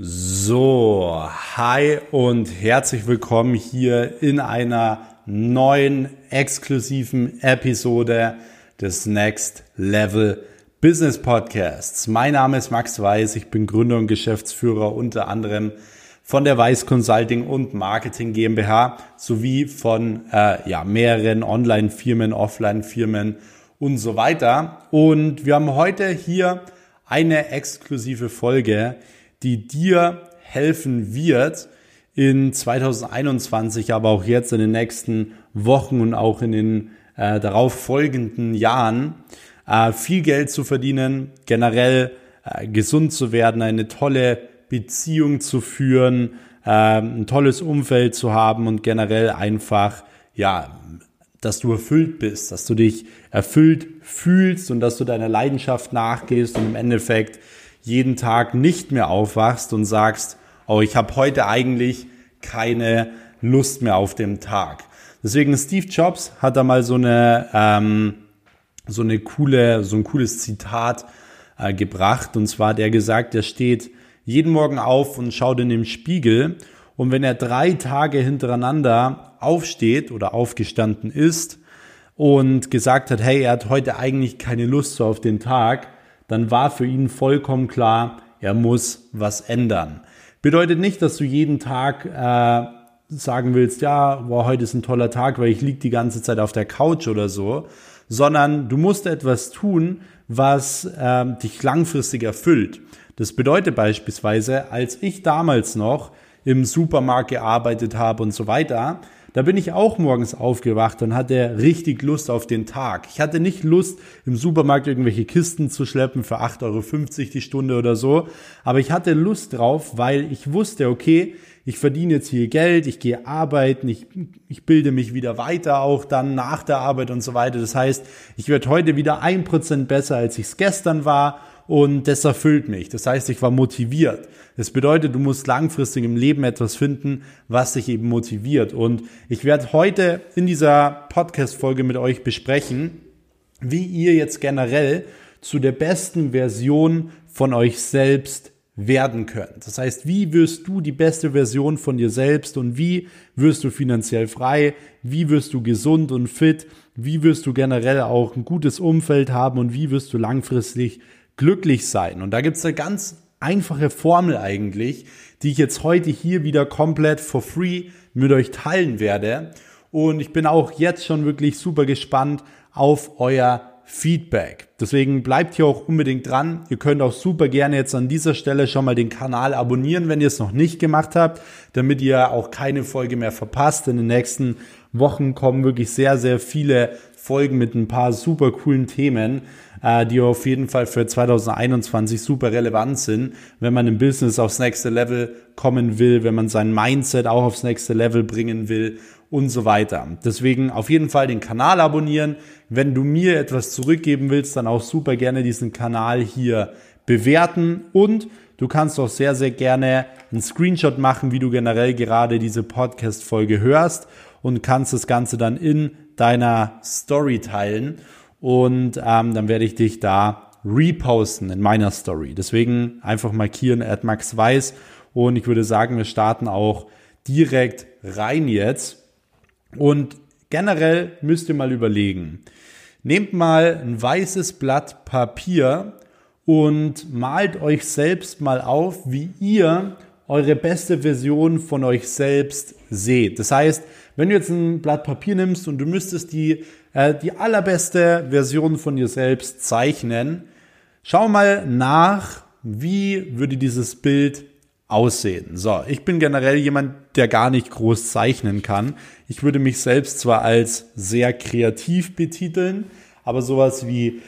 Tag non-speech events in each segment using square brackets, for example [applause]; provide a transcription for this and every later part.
So, hi und herzlich willkommen hier in einer neuen exklusiven Episode des Next Level Business Podcasts. Mein Name ist Max Weiß, ich bin Gründer und Geschäftsführer unter anderem von der Weiß Consulting und Marketing GmbH sowie von äh, ja, mehreren Online-Firmen, Offline-Firmen und so weiter. Und wir haben heute hier eine exklusive Folge, die dir helfen wird, in 2021, aber auch jetzt in den nächsten Wochen und auch in den äh, darauf folgenden Jahren äh, viel Geld zu verdienen, generell äh, gesund zu werden, eine tolle Beziehung zu führen, äh, ein tolles Umfeld zu haben und generell einfach, ja, dass du erfüllt bist, dass du dich erfüllt fühlst und dass du deiner Leidenschaft nachgehst und im Endeffekt jeden Tag nicht mehr aufwachst und sagst, oh, ich habe heute eigentlich keine Lust mehr auf den Tag. Deswegen Steve Jobs hat da mal so eine ähm, so eine coole so ein cooles Zitat äh, gebracht und zwar der gesagt, er steht jeden Morgen auf und schaut in den Spiegel und wenn er drei Tage hintereinander aufsteht oder aufgestanden ist und gesagt hat, hey, er hat heute eigentlich keine Lust so auf den Tag, dann war für ihn vollkommen klar, er muss was ändern. Bedeutet nicht, dass du jeden Tag äh, sagen willst, ja, boah, heute ist ein toller Tag, weil ich lieg die ganze Zeit auf der Couch oder so, sondern du musst etwas tun, was äh, dich langfristig erfüllt. Das bedeutet beispielsweise, als ich damals noch im Supermarkt gearbeitet habe und so weiter, da bin ich auch morgens aufgewacht und hatte richtig Lust auf den Tag. Ich hatte nicht Lust, im Supermarkt irgendwelche Kisten zu schleppen für 8,50 Euro die Stunde oder so. Aber ich hatte Lust drauf, weil ich wusste, okay, ich verdiene jetzt hier Geld, ich gehe arbeiten, ich, ich bilde mich wieder weiter auch dann nach der Arbeit und so weiter. Das heißt, ich werde heute wieder ein Prozent besser, als ich es gestern war und das erfüllt mich. Das heißt, ich war motiviert. Das bedeutet, du musst langfristig im Leben etwas finden, was dich eben motiviert. Und ich werde heute in dieser Podcast-Folge mit euch besprechen, wie ihr jetzt generell zu der besten Version von euch selbst werden könnt. Das heißt, wie wirst du die beste Version von dir selbst und wie wirst du finanziell frei? Wie wirst du gesund und fit? Wie wirst du generell auch ein gutes Umfeld haben und wie wirst du langfristig glücklich sein. Und da gibt's eine ganz einfache Formel eigentlich, die ich jetzt heute hier wieder komplett for free mit euch teilen werde. Und ich bin auch jetzt schon wirklich super gespannt auf euer Feedback. Deswegen bleibt hier auch unbedingt dran. Ihr könnt auch super gerne jetzt an dieser Stelle schon mal den Kanal abonnieren, wenn ihr es noch nicht gemacht habt, damit ihr auch keine Folge mehr verpasst. In den nächsten Wochen kommen wirklich sehr, sehr viele Folgen mit ein paar super coolen Themen äh, die auf jeden Fall für 2021 super relevant sind, wenn man im Business aufs nächste Level kommen will, wenn man sein Mindset auch aufs nächste Level bringen will und so weiter. Deswegen auf jeden Fall den Kanal abonnieren. Wenn du mir etwas zurückgeben willst, dann auch super gerne diesen Kanal hier bewerten und Du kannst auch sehr, sehr gerne einen Screenshot machen, wie du generell gerade diese Podcast-Folge hörst und kannst das Ganze dann in deiner Story teilen und ähm, dann werde ich dich da reposten in meiner Story. Deswegen einfach markieren at Max Weiß und ich würde sagen, wir starten auch direkt rein jetzt. Und generell müsst ihr mal überlegen. Nehmt mal ein weißes Blatt Papier und malt euch selbst mal auf, wie ihr eure beste Version von euch selbst seht. Das heißt, wenn du jetzt ein Blatt Papier nimmst und du müsstest die äh, die allerbeste Version von dir selbst zeichnen. Schau mal nach, wie würde dieses Bild aussehen. So, ich bin generell jemand, der gar nicht groß zeichnen kann. Ich würde mich selbst zwar als sehr kreativ betiteln, aber sowas wie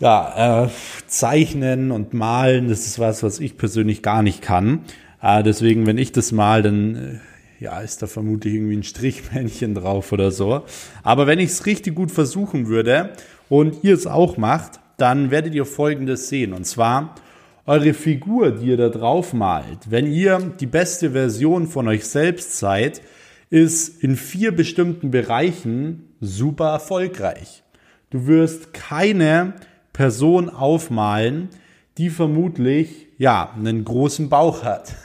ja, äh, zeichnen und malen, das ist was, was ich persönlich gar nicht kann. Äh, deswegen, wenn ich das mal, dann äh, ja, ist da vermutlich irgendwie ein Strichmännchen drauf oder so. Aber wenn ich es richtig gut versuchen würde und ihr es auch macht, dann werdet ihr Folgendes sehen. Und zwar eure Figur, die ihr da drauf malt. Wenn ihr die beste Version von euch selbst seid, ist in vier bestimmten Bereichen super erfolgreich. Du wirst keine Person aufmalen, die vermutlich ja, einen großen Bauch hat. [laughs]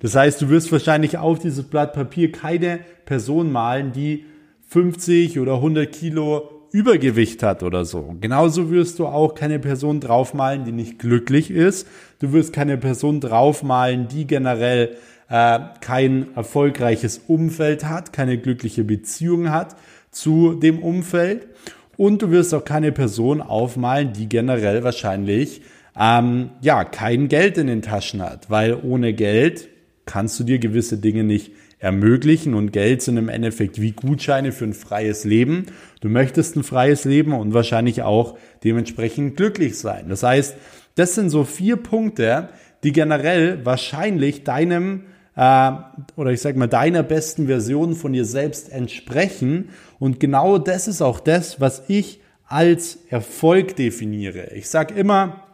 Das heißt, du wirst wahrscheinlich auf dieses Blatt Papier keine Person malen, die 50 oder 100 Kilo Übergewicht hat oder so. Genauso wirst du auch keine Person draufmalen, die nicht glücklich ist. Du wirst keine Person draufmalen, die generell äh, kein erfolgreiches Umfeld hat, keine glückliche Beziehung hat zu dem Umfeld. Und du wirst auch keine Person aufmalen, die generell wahrscheinlich ähm, ja kein Geld in den Taschen hat, weil ohne Geld kannst du dir gewisse Dinge nicht ermöglichen und Geld sind im Endeffekt wie Gutscheine für ein freies Leben. Du möchtest ein freies Leben und wahrscheinlich auch dementsprechend glücklich sein. Das heißt, das sind so vier Punkte, die generell wahrscheinlich deinem äh, oder ich sag mal deiner besten Version von dir selbst entsprechen und genau das ist auch das, was ich als Erfolg definiere. Ich sag immer,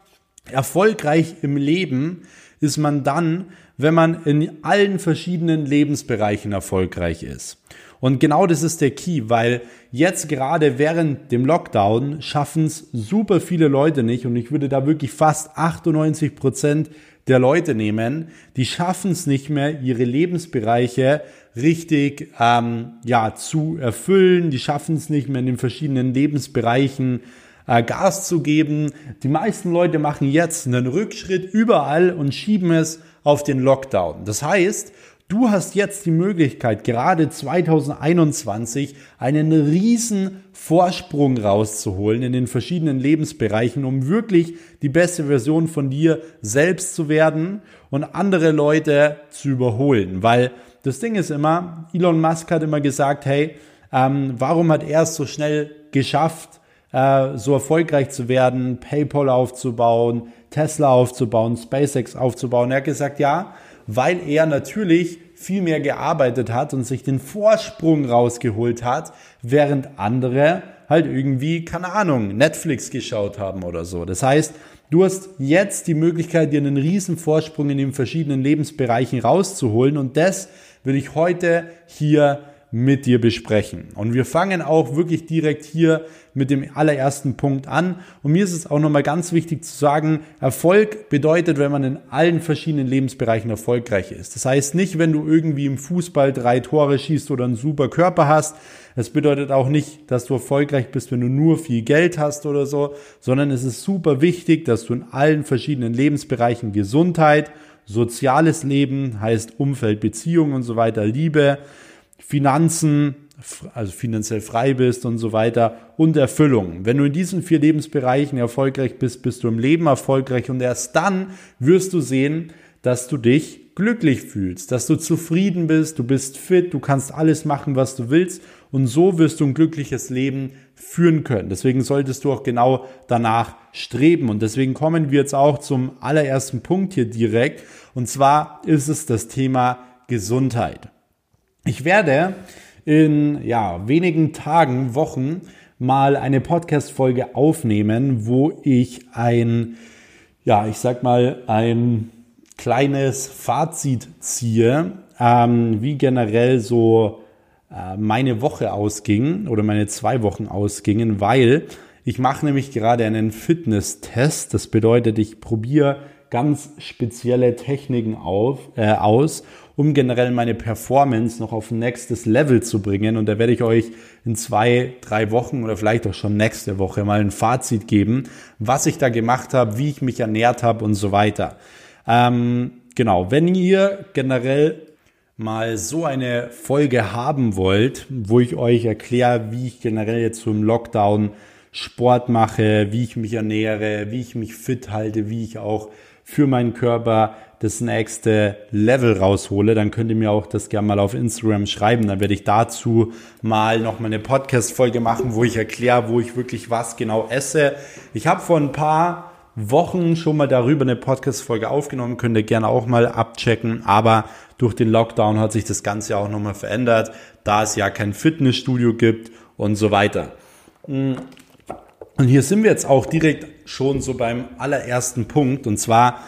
erfolgreich im Leben ist man dann, wenn man in allen verschiedenen Lebensbereichen erfolgreich ist. Und genau das ist der Key, weil jetzt gerade während dem Lockdown schaffen es super viele Leute nicht und ich würde da wirklich fast 98 Prozent der Leute nehmen, die schaffen es nicht mehr, ihre Lebensbereiche richtig ähm, ja zu erfüllen. Die schaffen es nicht mehr in den verschiedenen Lebensbereichen äh, Gas zu geben. Die meisten Leute machen jetzt einen Rückschritt überall und schieben es auf den Lockdown. Das heißt, Du hast jetzt die Möglichkeit, gerade 2021 einen riesen Vorsprung rauszuholen in den verschiedenen Lebensbereichen, um wirklich die beste Version von dir selbst zu werden und andere Leute zu überholen. Weil das Ding ist immer, Elon Musk hat immer gesagt, hey, ähm, warum hat er es so schnell geschafft, äh, so erfolgreich zu werden, PayPal aufzubauen, Tesla aufzubauen, SpaceX aufzubauen? Er hat gesagt, ja, weil er natürlich viel mehr gearbeitet hat und sich den Vorsprung rausgeholt hat, während andere halt irgendwie, keine Ahnung, Netflix geschaut haben oder so. Das heißt, du hast jetzt die Möglichkeit, dir einen riesen Vorsprung in den verschiedenen Lebensbereichen rauszuholen und das will ich heute hier mit dir besprechen. Und wir fangen auch wirklich direkt hier mit dem allerersten Punkt an. Und mir ist es auch nochmal ganz wichtig zu sagen, Erfolg bedeutet, wenn man in allen verschiedenen Lebensbereichen erfolgreich ist. Das heißt nicht, wenn du irgendwie im Fußball drei Tore schießt oder einen super Körper hast. Es bedeutet auch nicht, dass du erfolgreich bist, wenn du nur viel Geld hast oder so, sondern es ist super wichtig, dass du in allen verschiedenen Lebensbereichen Gesundheit, soziales Leben, heißt Umfeld, Beziehungen und so weiter, Liebe, Finanzen, also finanziell frei bist und so weiter und Erfüllung. Wenn du in diesen vier Lebensbereichen erfolgreich bist, bist du im Leben erfolgreich und erst dann wirst du sehen, dass du dich glücklich fühlst, dass du zufrieden bist, du bist fit, du kannst alles machen, was du willst und so wirst du ein glückliches Leben führen können. Deswegen solltest du auch genau danach streben und deswegen kommen wir jetzt auch zum allerersten Punkt hier direkt und zwar ist es das Thema Gesundheit. Ich werde in ja, wenigen Tagen, Wochen mal eine Podcast-Folge aufnehmen, wo ich ein, ja, ich sag mal, ein kleines Fazit ziehe, ähm, wie generell so äh, meine Woche ausging oder meine zwei Wochen ausgingen, weil ich mache nämlich gerade einen Fitness-Test. Das bedeutet, ich probiere ganz spezielle Techniken auf, äh, aus, um generell meine Performance noch auf nächstes Level zu bringen. Und da werde ich euch in zwei, drei Wochen oder vielleicht auch schon nächste Woche mal ein Fazit geben, was ich da gemacht habe, wie ich mich ernährt habe und so weiter. Ähm, genau, wenn ihr generell mal so eine Folge haben wollt, wo ich euch erkläre, wie ich generell jetzt so im Lockdown Sport mache, wie ich mich ernähre, wie ich mich fit halte, wie ich auch für meinen Körper das nächste Level raushole, dann könnt ihr mir auch das gerne mal auf Instagram schreiben. Dann werde ich dazu mal noch mal eine Podcast-Folge machen, wo ich erkläre, wo ich wirklich was genau esse. Ich habe vor ein paar Wochen schon mal darüber eine Podcast-Folge aufgenommen, könnt ihr gerne auch mal abchecken. Aber durch den Lockdown hat sich das Ganze auch nochmal verändert, da es ja kein Fitnessstudio gibt und so weiter. Und hier sind wir jetzt auch direkt schon so beim allerersten Punkt. Und zwar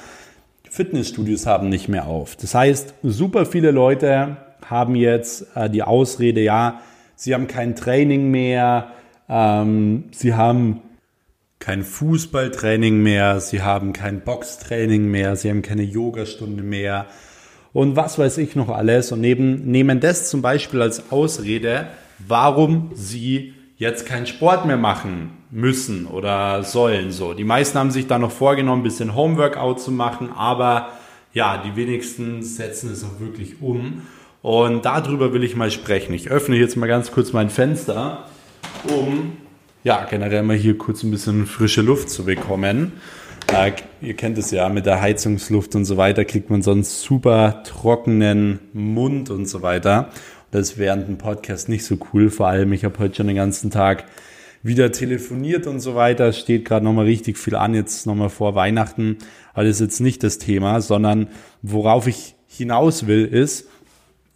Fitnessstudios haben nicht mehr auf. Das heißt, super viele Leute haben jetzt äh, die Ausrede, ja, sie haben kein Training mehr, ähm, sie haben kein Fußballtraining mehr, sie haben kein Boxtraining mehr, sie haben keine Yogastunde mehr und was weiß ich noch alles. Und neben, nehmen das zum Beispiel als Ausrede, warum sie jetzt keinen Sport mehr machen müssen oder sollen. So, die meisten haben sich da noch vorgenommen, ein bisschen Homeworkout zu machen, aber ja, die wenigsten setzen es auch wirklich um. Und darüber will ich mal sprechen. Ich öffne jetzt mal ganz kurz mein Fenster, um ja generell mal hier kurz ein bisschen frische Luft zu bekommen. Äh, ihr kennt es ja mit der Heizungsluft und so weiter, kriegt man sonst super trockenen Mund und so weiter. Das ist während dem Podcast nicht so cool. Vor allem, ich habe heute schon den ganzen Tag wieder telefoniert und so weiter. Es steht gerade nochmal richtig viel an, jetzt nochmal vor Weihnachten. Aber das ist jetzt nicht das Thema, sondern worauf ich hinaus will, ist,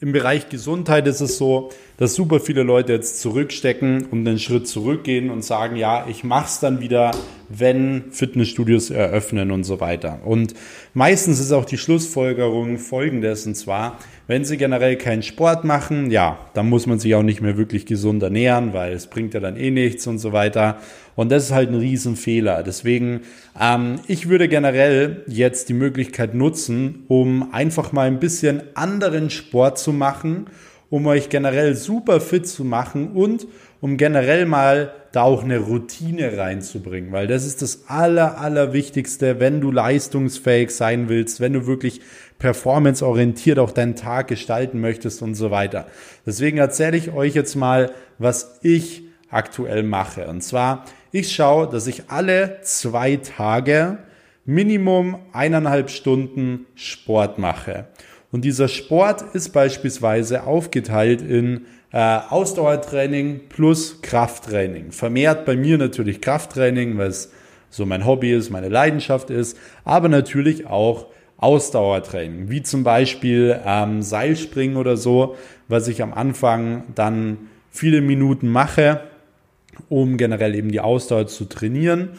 im Bereich Gesundheit ist es so, dass super viele Leute jetzt zurückstecken und einen Schritt zurückgehen und sagen, ja, ich mache es dann wieder, wenn Fitnessstudios eröffnen und so weiter. Und meistens ist auch die Schlussfolgerung folgendes, und zwar, wenn Sie generell keinen Sport machen, ja, dann muss man sich auch nicht mehr wirklich gesund ernähren, weil es bringt ja dann eh nichts und so weiter. Und das ist halt ein Riesenfehler. Deswegen, ähm, ich würde generell jetzt die Möglichkeit nutzen, um einfach mal ein bisschen anderen Sport zu machen, um euch generell super fit zu machen und um generell mal da auch eine Routine reinzubringen, weil das ist das aller, aller Wichtigste, wenn du leistungsfähig sein willst, wenn du wirklich performanceorientiert auch deinen Tag gestalten möchtest und so weiter. Deswegen erzähle ich euch jetzt mal, was ich aktuell mache. Und zwar, ich schaue, dass ich alle zwei Tage Minimum eineinhalb Stunden Sport mache. Und dieser Sport ist beispielsweise aufgeteilt in äh, Ausdauertraining plus Krafttraining. Vermehrt bei mir natürlich Krafttraining, weil es so mein Hobby ist, meine Leidenschaft ist, aber natürlich auch Ausdauertraining, wie zum Beispiel ähm, Seilspringen oder so, was ich am Anfang dann viele Minuten mache, um generell eben die Ausdauer zu trainieren,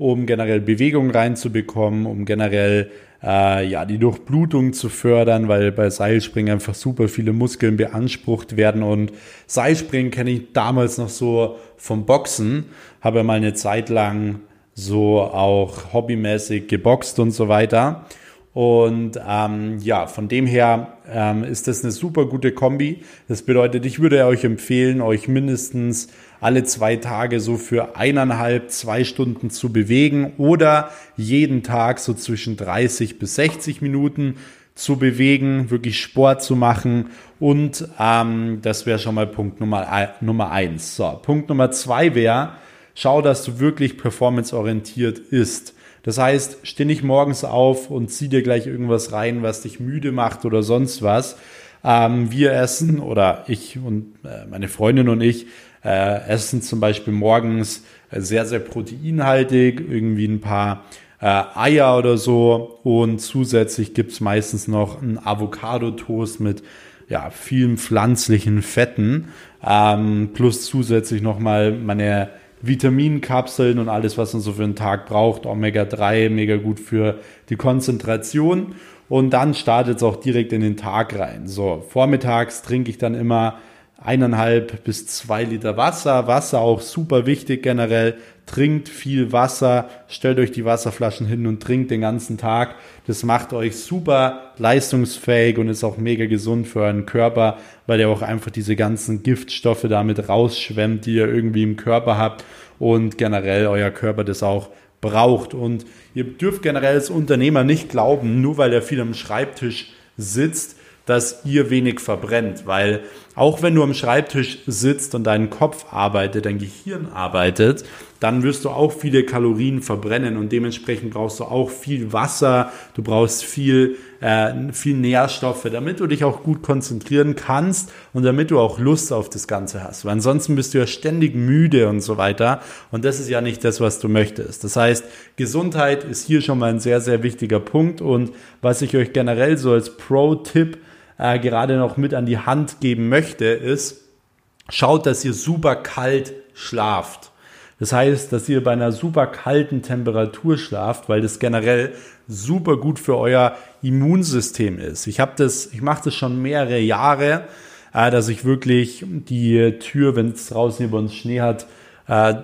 um generell Bewegung reinzubekommen, um generell äh, ja, die Durchblutung zu fördern, weil bei Seilspringen einfach super viele Muskeln beansprucht werden. Und Seilspringen kenne ich damals noch so vom Boxen, habe mal eine Zeit lang so auch hobbymäßig geboxt und so weiter. Und ähm, ja, von dem her ähm, ist das eine super gute Kombi. Das bedeutet, ich würde euch empfehlen, euch mindestens alle zwei Tage so für eineinhalb, zwei Stunden zu bewegen oder jeden Tag so zwischen 30 bis 60 Minuten zu bewegen, wirklich Sport zu machen. Und ähm, das wäre schon mal Punkt Nummer, Nummer eins. So, Punkt Nummer zwei wäre, schau, dass du wirklich performanceorientiert ist. Das heißt, steh nicht morgens auf und zieh dir gleich irgendwas rein, was dich müde macht oder sonst was. Ähm, wir essen oder ich und äh, meine Freundin und ich äh, essen zum Beispiel morgens äh, sehr, sehr proteinhaltig, irgendwie ein paar äh, Eier oder so und zusätzlich gibt's meistens noch einen Avocado-Toast mit ja, vielen pflanzlichen Fetten, ähm, plus zusätzlich nochmal meine Vitaminkapseln und alles, was man so für einen Tag braucht. Omega-3, mega gut für die Konzentration. Und dann startet es auch direkt in den Tag rein. So, vormittags trinke ich dann immer eineinhalb bis zwei Liter Wasser. Wasser auch super wichtig generell. Trinkt viel Wasser, stellt euch die Wasserflaschen hin und trinkt den ganzen Tag. Das macht euch super leistungsfähig und ist auch mega gesund für euren Körper, weil ihr auch einfach diese ganzen Giftstoffe damit rausschwemmt, die ihr irgendwie im Körper habt und generell euer Körper das auch braucht. Und ihr dürft generell als Unternehmer nicht glauben, nur weil ihr viel am Schreibtisch sitzt, dass ihr wenig verbrennt, weil auch wenn du am Schreibtisch sitzt und dein Kopf arbeitet, dein Gehirn arbeitet, dann wirst du auch viele Kalorien verbrennen und dementsprechend brauchst du auch viel Wasser, du brauchst viel, äh, viel Nährstoffe, damit du dich auch gut konzentrieren kannst und damit du auch Lust auf das Ganze hast. Weil ansonsten bist du ja ständig müde und so weiter und das ist ja nicht das, was du möchtest. Das heißt, Gesundheit ist hier schon mal ein sehr, sehr wichtiger Punkt und was ich euch generell so als Pro-Tipp äh, gerade noch mit an die Hand geben möchte, ist, schaut, dass ihr super kalt schlaft. Das heißt, dass ihr bei einer super kalten Temperatur schlaft, weil das generell super gut für euer Immunsystem ist. Ich habe das, ich mache das schon mehrere Jahre, äh, dass ich wirklich die Tür, wenn es draußen über uns Schnee hat, äh,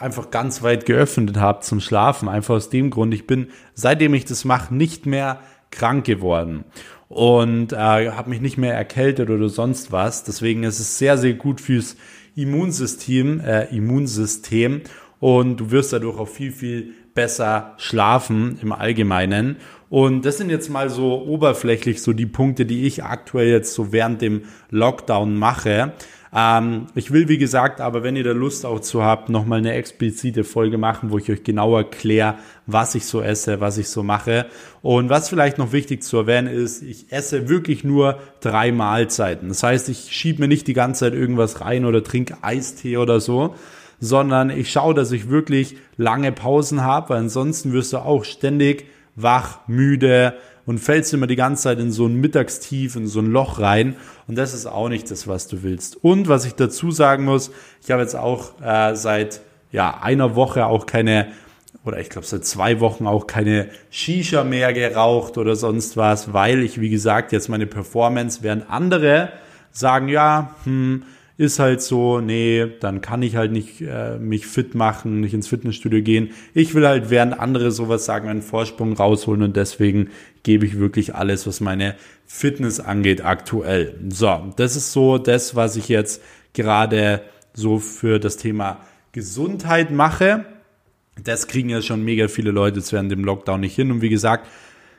einfach ganz weit geöffnet habe zum Schlafen. Einfach aus dem Grund, ich bin, seitdem ich das mache, nicht mehr krank geworden und äh, habe mich nicht mehr erkältet oder sonst was. Deswegen ist es sehr, sehr gut fürs Immunsystem, äh, Immunsystem und du wirst dadurch auch viel, viel besser schlafen im Allgemeinen. Und das sind jetzt mal so oberflächlich so die Punkte, die ich aktuell jetzt so während dem Lockdown mache. Ähm, ich will, wie gesagt, aber wenn ihr da Lust auch zu habt, nochmal eine explizite Folge machen, wo ich euch genau erkläre, was ich so esse, was ich so mache. Und was vielleicht noch wichtig zu erwähnen ist, ich esse wirklich nur drei Mahlzeiten. Das heißt, ich schiebe mir nicht die ganze Zeit irgendwas rein oder trinke Eistee oder so, sondern ich schaue, dass ich wirklich lange Pausen habe, weil ansonsten wirst du auch ständig wach, müde, und fällst immer die ganze Zeit in so ein Mittagstief, in so ein Loch rein. Und das ist auch nicht das, was du willst. Und was ich dazu sagen muss, ich habe jetzt auch äh, seit ja, einer Woche auch keine, oder ich glaube seit zwei Wochen auch keine Shisha mehr geraucht oder sonst was, weil ich, wie gesagt, jetzt meine Performance, während andere sagen, ja, hm, ist halt so, nee, dann kann ich halt nicht äh, mich fit machen, nicht ins Fitnessstudio gehen. Ich will halt, während andere sowas sagen, einen Vorsprung rausholen und deswegen gebe ich wirklich alles, was meine Fitness angeht, aktuell. So, das ist so das, was ich jetzt gerade so für das Thema Gesundheit mache. Das kriegen ja schon mega viele Leute während dem Lockdown nicht hin. Und wie gesagt,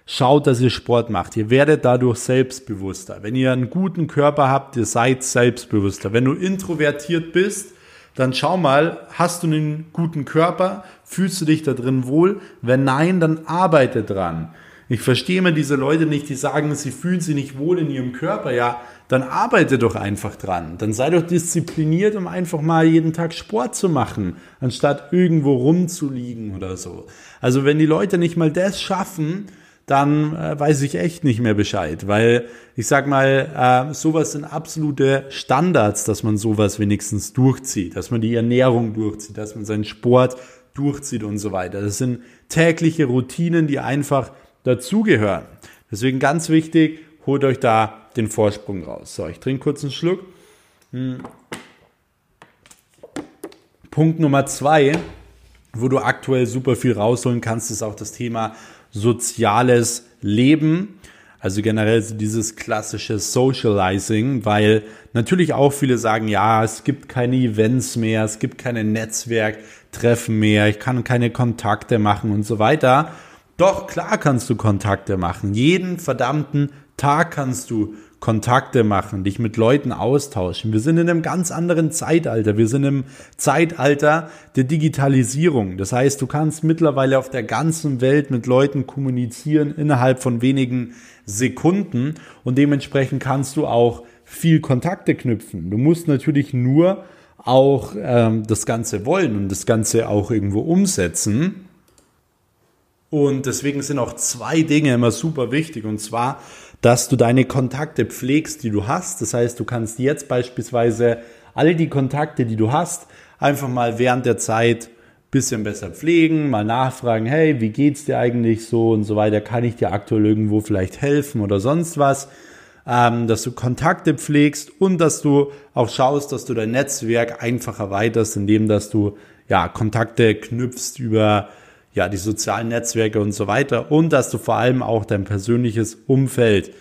Schaut, dass ihr Sport macht. Ihr werdet dadurch selbstbewusster. Wenn ihr einen guten Körper habt, ihr seid selbstbewusster. Wenn du introvertiert bist, dann schau mal, hast du einen guten Körper? Fühlst du dich da drin wohl? Wenn nein, dann arbeite dran. Ich verstehe immer diese Leute nicht, die sagen, sie fühlen sich nicht wohl in ihrem Körper. Ja, dann arbeite doch einfach dran. Dann sei doch diszipliniert, um einfach mal jeden Tag Sport zu machen, anstatt irgendwo rumzuliegen oder so. Also wenn die Leute nicht mal das schaffen, dann äh, weiß ich echt nicht mehr Bescheid, weil ich sag mal, äh, sowas sind absolute Standards, dass man sowas wenigstens durchzieht, dass man die Ernährung durchzieht, dass man seinen Sport durchzieht und so weiter. Das sind tägliche Routinen, die einfach dazugehören. Deswegen ganz wichtig, holt euch da den Vorsprung raus. So, ich trinke kurz einen Schluck. Hm. Punkt Nummer zwei, wo du aktuell super viel rausholen kannst, ist auch das Thema soziales Leben. Also generell dieses klassische Socializing, weil natürlich auch viele sagen, ja, es gibt keine Events mehr, es gibt keine Netzwerktreffen mehr, ich kann keine Kontakte machen und so weiter. Doch klar kannst du Kontakte machen. Jeden verdammten Tag kannst du Kontakte machen, dich mit Leuten austauschen. Wir sind in einem ganz anderen Zeitalter. Wir sind im Zeitalter der Digitalisierung. Das heißt, du kannst mittlerweile auf der ganzen Welt mit Leuten kommunizieren innerhalb von wenigen Sekunden und dementsprechend kannst du auch viel Kontakte knüpfen. Du musst natürlich nur auch ähm, das Ganze wollen und das Ganze auch irgendwo umsetzen. Und deswegen sind auch zwei Dinge immer super wichtig. Und zwar dass du deine Kontakte pflegst, die du hast. Das heißt, du kannst jetzt beispielsweise alle die Kontakte, die du hast, einfach mal während der Zeit bisschen besser pflegen, mal nachfragen, hey, wie geht's dir eigentlich so und so weiter, kann ich dir aktuell irgendwo vielleicht helfen oder sonst was, ähm, dass du Kontakte pflegst und dass du auch schaust, dass du dein Netzwerk einfach erweiterst, indem dass du ja Kontakte knüpfst über ja, die sozialen Netzwerke und so weiter und dass du vor allem auch dein persönliches Umfeld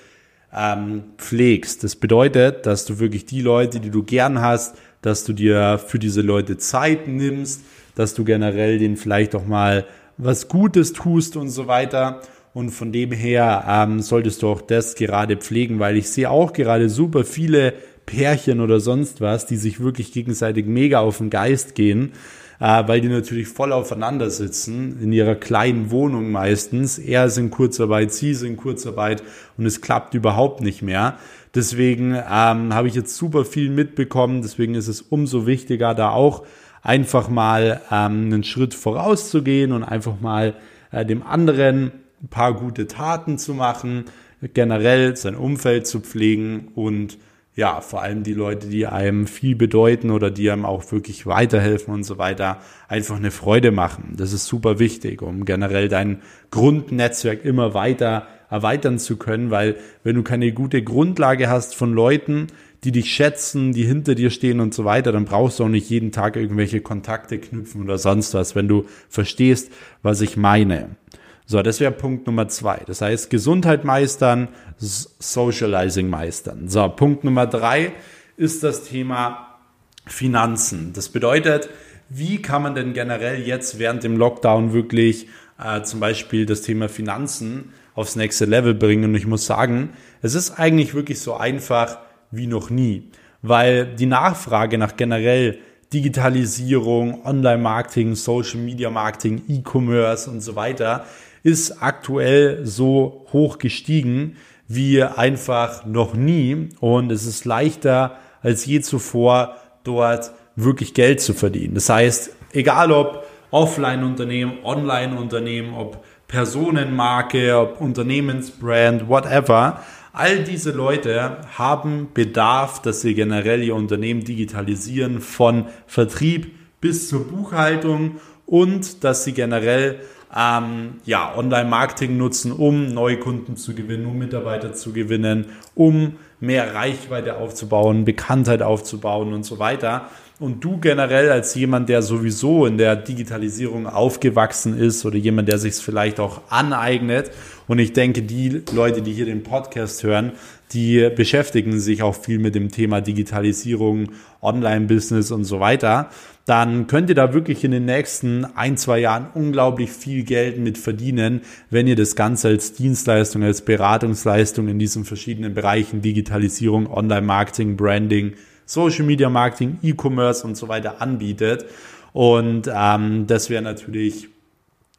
ähm, pflegst. Das bedeutet, dass du wirklich die Leute, die du gern hast, dass du dir für diese Leute Zeit nimmst, dass du generell denen vielleicht auch mal was Gutes tust und so weiter. Und von dem her ähm, solltest du auch das gerade pflegen, weil ich sehe auch gerade super viele Pärchen oder sonst was, die sich wirklich gegenseitig mega auf den Geist gehen äh, weil die natürlich voll aufeinander sitzen, in ihrer kleinen Wohnung meistens. Er ist in Kurzarbeit, sie ist in Kurzarbeit und es klappt überhaupt nicht mehr. Deswegen ähm, habe ich jetzt super viel mitbekommen, deswegen ist es umso wichtiger, da auch einfach mal ähm, einen Schritt vorauszugehen und einfach mal äh, dem anderen ein paar gute Taten zu machen, generell sein Umfeld zu pflegen und ja, vor allem die Leute, die einem viel bedeuten oder die einem auch wirklich weiterhelfen und so weiter, einfach eine Freude machen. Das ist super wichtig, um generell dein Grundnetzwerk immer weiter erweitern zu können, weil wenn du keine gute Grundlage hast von Leuten, die dich schätzen, die hinter dir stehen und so weiter, dann brauchst du auch nicht jeden Tag irgendwelche Kontakte knüpfen oder sonst was, wenn du verstehst, was ich meine. So, das wäre Punkt Nummer zwei. Das heißt, Gesundheit meistern, Socializing meistern. So, Punkt Nummer drei ist das Thema Finanzen. Das bedeutet, wie kann man denn generell jetzt während dem Lockdown wirklich äh, zum Beispiel das Thema Finanzen aufs nächste Level bringen? Und ich muss sagen, es ist eigentlich wirklich so einfach wie noch nie, weil die Nachfrage nach generell Digitalisierung, Online-Marketing, Social-Media-Marketing, E-Commerce und so weiter ist aktuell so hoch gestiegen wie einfach noch nie und es ist leichter als je zuvor dort wirklich Geld zu verdienen. Das heißt, egal ob Offline-Unternehmen, Online-Unternehmen, ob Personenmarke, ob Unternehmensbrand, whatever, all diese Leute haben Bedarf, dass sie generell ihr Unternehmen digitalisieren, von Vertrieb bis zur Buchhaltung und dass sie generell ähm, ja, Online-Marketing nutzen, um neue Kunden zu gewinnen, um Mitarbeiter zu gewinnen, um mehr Reichweite aufzubauen, Bekanntheit aufzubauen und so weiter. Und du generell als jemand, der sowieso in der Digitalisierung aufgewachsen ist oder jemand, der sich es vielleicht auch aneignet. Und ich denke, die Leute, die hier den Podcast hören, die beschäftigen sich auch viel mit dem Thema Digitalisierung, Online-Business und so weiter dann könnt ihr da wirklich in den nächsten ein, zwei Jahren unglaublich viel Geld mit verdienen, wenn ihr das Ganze als Dienstleistung, als Beratungsleistung in diesen verschiedenen Bereichen Digitalisierung, Online-Marketing, Branding, Social Media Marketing, E-Commerce und so weiter anbietet. Und ähm, das wäre natürlich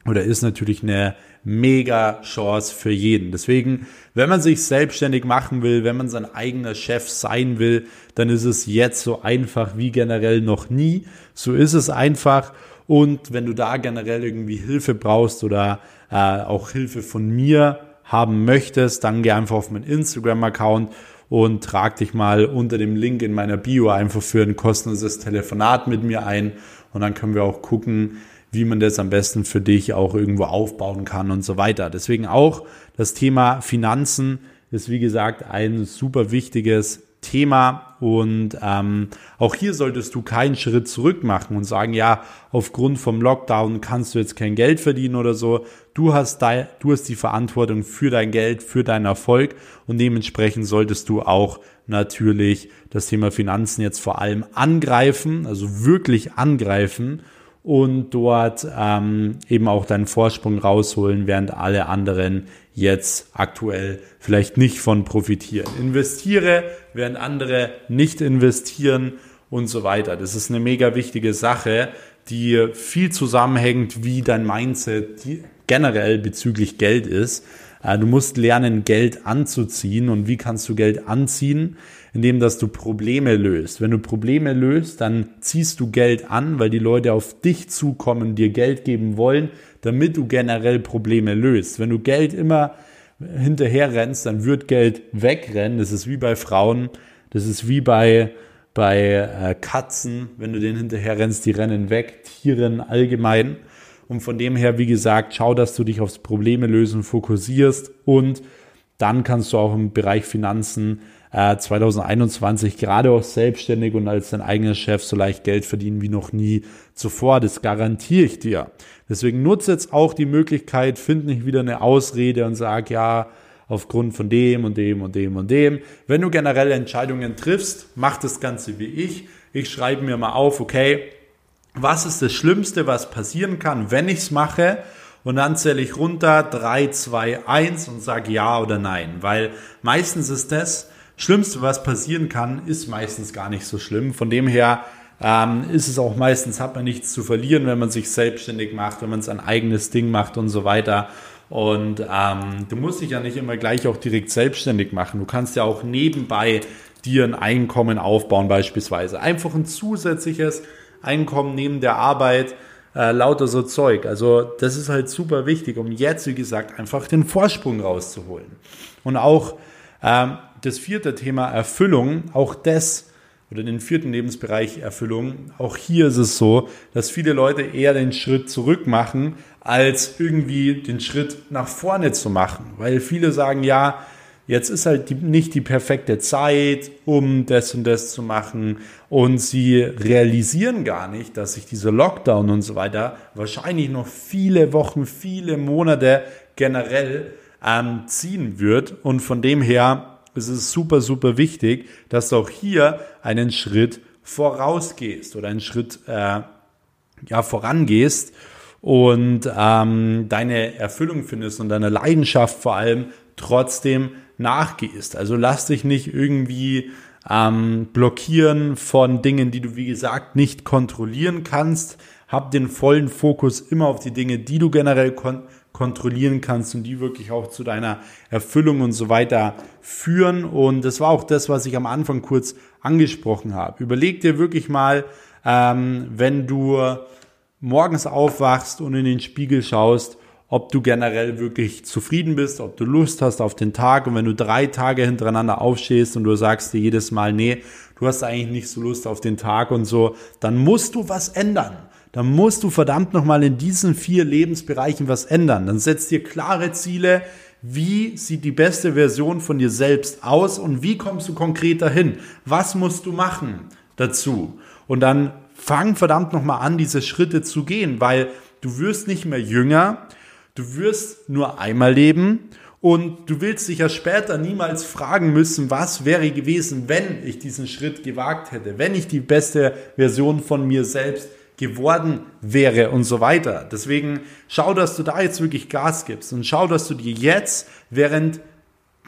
oder ist natürlich eine mega Chance für jeden. Deswegen, wenn man sich selbstständig machen will, wenn man sein eigener Chef sein will, dann ist es jetzt so einfach wie generell noch nie. So ist es einfach. Und wenn du da generell irgendwie Hilfe brauchst oder äh, auch Hilfe von mir haben möchtest, dann geh einfach auf meinen Instagram-Account und trag dich mal unter dem Link in meiner Bio einfach für ein kostenloses Telefonat mit mir ein. Und dann können wir auch gucken, wie man das am besten für dich auch irgendwo aufbauen kann und so weiter. Deswegen auch das Thema Finanzen ist, wie gesagt, ein super wichtiges Thema und ähm, auch hier solltest du keinen Schritt zurück machen und sagen, ja, aufgrund vom Lockdown kannst du jetzt kein Geld verdienen oder so. Du hast, dein, du hast die Verantwortung für dein Geld, für deinen Erfolg und dementsprechend solltest du auch natürlich das Thema Finanzen jetzt vor allem angreifen, also wirklich angreifen und dort ähm, eben auch deinen Vorsprung rausholen, während alle anderen jetzt aktuell vielleicht nicht von profitieren. Investiere, während andere nicht investieren und so weiter. Das ist eine mega wichtige Sache, die viel zusammenhängt, wie dein Mindset generell bezüglich Geld ist. Äh, du musst lernen, Geld anzuziehen. Und wie kannst du Geld anziehen? Indem dass du Probleme löst. Wenn du Probleme löst, dann ziehst du Geld an, weil die Leute auf dich zukommen, dir Geld geben wollen, damit du generell Probleme löst. Wenn du Geld immer hinterher rennst, dann wird Geld wegrennen. Das ist wie bei Frauen, das ist wie bei bei äh, Katzen, wenn du denen hinterher rennst, die rennen weg, Tieren allgemein. Und von dem her, wie gesagt, schau, dass du dich aufs Probleme lösen fokussierst und dann kannst du auch im Bereich Finanzen 2021 äh, gerade auch selbstständig und als dein eigener Chef so leicht Geld verdienen wie noch nie zuvor. Das garantiere ich dir. Deswegen nutze jetzt auch die Möglichkeit, find nicht wieder eine Ausrede und sag, ja, aufgrund von dem und dem und dem und dem. Wenn du generelle Entscheidungen triffst, mach das Ganze wie ich. Ich schreibe mir mal auf, okay, was ist das Schlimmste, was passieren kann, wenn ich es mache? Und dann zähle ich runter 3, 2, 1 und sage ja oder nein. Weil meistens ist das, Schlimmste, was passieren kann, ist meistens gar nicht so schlimm. Von dem her ähm, ist es auch meistens, hat man nichts zu verlieren, wenn man sich selbstständig macht, wenn man sein eigenes Ding macht und so weiter. Und ähm, du musst dich ja nicht immer gleich auch direkt selbstständig machen. Du kannst ja auch nebenbei dir ein Einkommen aufbauen beispielsweise. Einfach ein zusätzliches Einkommen neben der Arbeit, äh, lauter so Zeug. Also das ist halt super wichtig, um jetzt, wie gesagt, einfach den Vorsprung rauszuholen. Und auch ähm, das vierte Thema Erfüllung, auch das oder den vierten Lebensbereich Erfüllung, auch hier ist es so, dass viele Leute eher den Schritt zurück machen, als irgendwie den Schritt nach vorne zu machen. Weil viele sagen, ja, jetzt ist halt die, nicht die perfekte Zeit, um das und das zu machen. Und sie realisieren gar nicht, dass sich dieser Lockdown und so weiter wahrscheinlich noch viele Wochen, viele Monate generell ähm, ziehen wird. Und von dem her ist es super, super wichtig, dass du auch hier einen Schritt vorausgehst oder einen Schritt äh, ja, vorangehst und ähm, deine Erfüllung findest und deine Leidenschaft vor allem trotzdem nachgehst. Also lass dich nicht irgendwie ähm, blockieren von Dingen, die du, wie gesagt, nicht kontrollieren kannst. Hab den vollen Fokus immer auf die Dinge, die du generell kon kontrollieren kannst und die wirklich auch zu deiner Erfüllung und so weiter führen. Und das war auch das, was ich am Anfang kurz angesprochen habe. Überleg dir wirklich mal, ähm, wenn du morgens aufwachst und in den Spiegel schaust, ob du generell wirklich zufrieden bist, ob du Lust hast auf den Tag und wenn du drei Tage hintereinander aufstehst und du sagst dir jedes Mal, nee, du hast eigentlich nicht so Lust auf den Tag und so, dann musst du was ändern. Dann musst du verdammt nochmal in diesen vier Lebensbereichen was ändern. Dann setzt dir klare Ziele, wie sieht die beste Version von dir selbst aus und wie kommst du konkret dahin? Was musst du machen dazu? Und dann fang verdammt nochmal an, diese Schritte zu gehen, weil du wirst nicht mehr jünger, Du wirst nur einmal leben und du willst dich ja später niemals fragen müssen, was wäre gewesen, wenn ich diesen Schritt gewagt hätte, wenn ich die beste Version von mir selbst geworden wäre und so weiter. Deswegen schau, dass du da jetzt wirklich Gas gibst und schau, dass du dir jetzt, während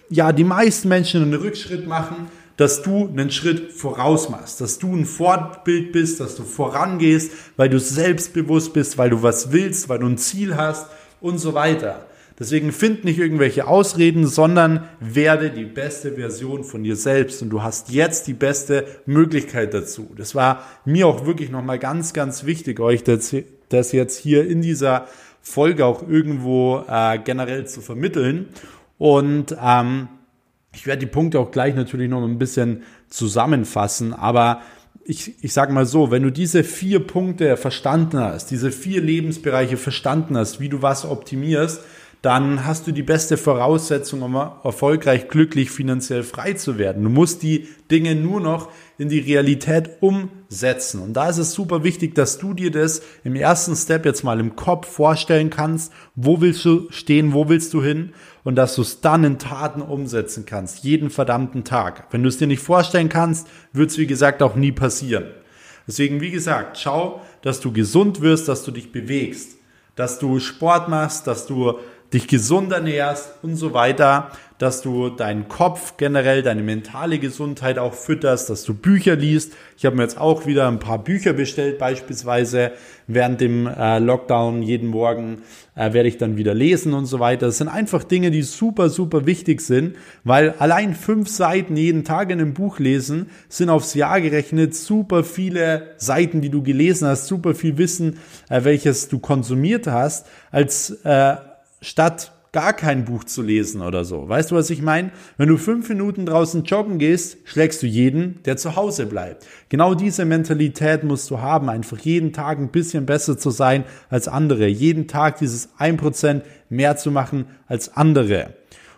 ja die meisten Menschen einen Rückschritt machen, dass du einen Schritt voraus machst, dass du ein Vorbild bist, dass du vorangehst, weil du selbstbewusst bist, weil du was willst, weil du ein Ziel hast und so weiter. Deswegen find nicht irgendwelche Ausreden, sondern werde die beste Version von dir selbst und du hast jetzt die beste Möglichkeit dazu. Das war mir auch wirklich nochmal ganz, ganz wichtig, euch das, das jetzt hier in dieser Folge auch irgendwo äh, generell zu vermitteln. Und ähm, ich werde die Punkte auch gleich natürlich noch ein bisschen zusammenfassen, aber ich, ich sage mal so, wenn du diese vier Punkte verstanden hast, diese vier Lebensbereiche verstanden hast, wie du was optimierst, dann hast du die beste Voraussetzung, um erfolgreich, glücklich, finanziell frei zu werden. Du musst die Dinge nur noch in die Realität umsetzen. Und da ist es super wichtig, dass du dir das im ersten Step jetzt mal im Kopf vorstellen kannst. Wo willst du stehen? Wo willst du hin? Und dass du es dann in Taten umsetzen kannst. Jeden verdammten Tag. Wenn du es dir nicht vorstellen kannst, wird es wie gesagt auch nie passieren. Deswegen, wie gesagt, schau, dass du gesund wirst, dass du dich bewegst, dass du Sport machst, dass du dich gesund ernährst und so weiter, dass du deinen Kopf generell, deine mentale Gesundheit auch fütterst, dass du Bücher liest. Ich habe mir jetzt auch wieder ein paar Bücher bestellt, beispielsweise während dem äh, Lockdown jeden Morgen äh, werde ich dann wieder lesen und so weiter. Das sind einfach Dinge, die super, super wichtig sind, weil allein fünf Seiten jeden Tag in einem Buch lesen sind aufs Jahr gerechnet super viele Seiten, die du gelesen hast, super viel Wissen, äh, welches du konsumiert hast, als äh, statt gar kein Buch zu lesen oder so. Weißt du, was ich meine? Wenn du fünf Minuten draußen joggen gehst, schlägst du jeden, der zu Hause bleibt. Genau diese Mentalität musst du haben, einfach jeden Tag ein bisschen besser zu sein als andere, jeden Tag dieses ein Prozent mehr zu machen als andere.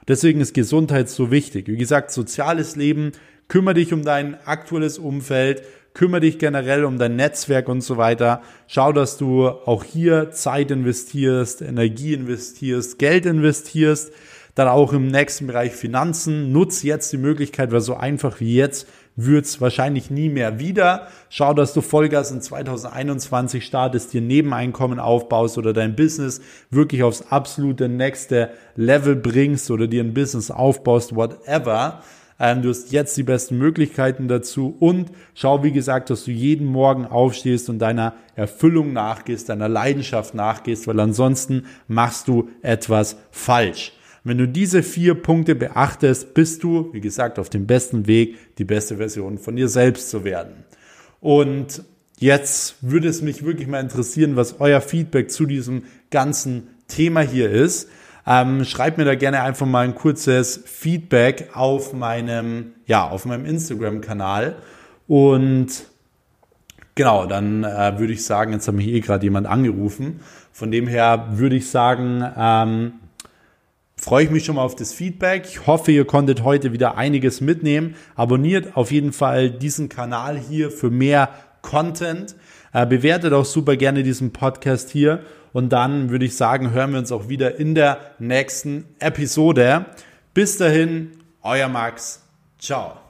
Deswegen ist Gesundheit so wichtig. Wie gesagt, soziales Leben, kümmere dich um dein aktuelles Umfeld, kümmere dich generell um dein Netzwerk und so weiter. Schau, dass du auch hier Zeit investierst, Energie investierst, Geld investierst. Dann auch im nächsten Bereich Finanzen. Nutz jetzt die Möglichkeit, weil so einfach wie jetzt wird's wahrscheinlich nie mehr wieder. Schau, dass du Vollgas in 2021 startest, dir Nebeneinkommen aufbaust oder dein Business wirklich aufs absolute nächste Level bringst oder dir ein Business aufbaust, whatever. Ähm, du hast jetzt die besten Möglichkeiten dazu und schau, wie gesagt, dass du jeden Morgen aufstehst und deiner Erfüllung nachgehst, deiner Leidenschaft nachgehst, weil ansonsten machst du etwas falsch. Wenn du diese vier Punkte beachtest, bist du, wie gesagt, auf dem besten Weg, die beste Version von dir selbst zu werden. Und jetzt würde es mich wirklich mal interessieren, was euer Feedback zu diesem ganzen Thema hier ist. Ähm, schreibt mir da gerne einfach mal ein kurzes Feedback auf meinem, ja, auf meinem Instagram-Kanal. Und genau, dann äh, würde ich sagen, jetzt hat mich eh gerade jemand angerufen. Von dem her würde ich sagen, ähm, freue ich mich schon mal auf das Feedback. Ich hoffe, ihr konntet heute wieder einiges mitnehmen. Abonniert auf jeden Fall diesen Kanal hier für mehr Content. Äh, bewertet auch super gerne diesen Podcast hier. Und dann würde ich sagen, hören wir uns auch wieder in der nächsten Episode. Bis dahin, euer Max. Ciao.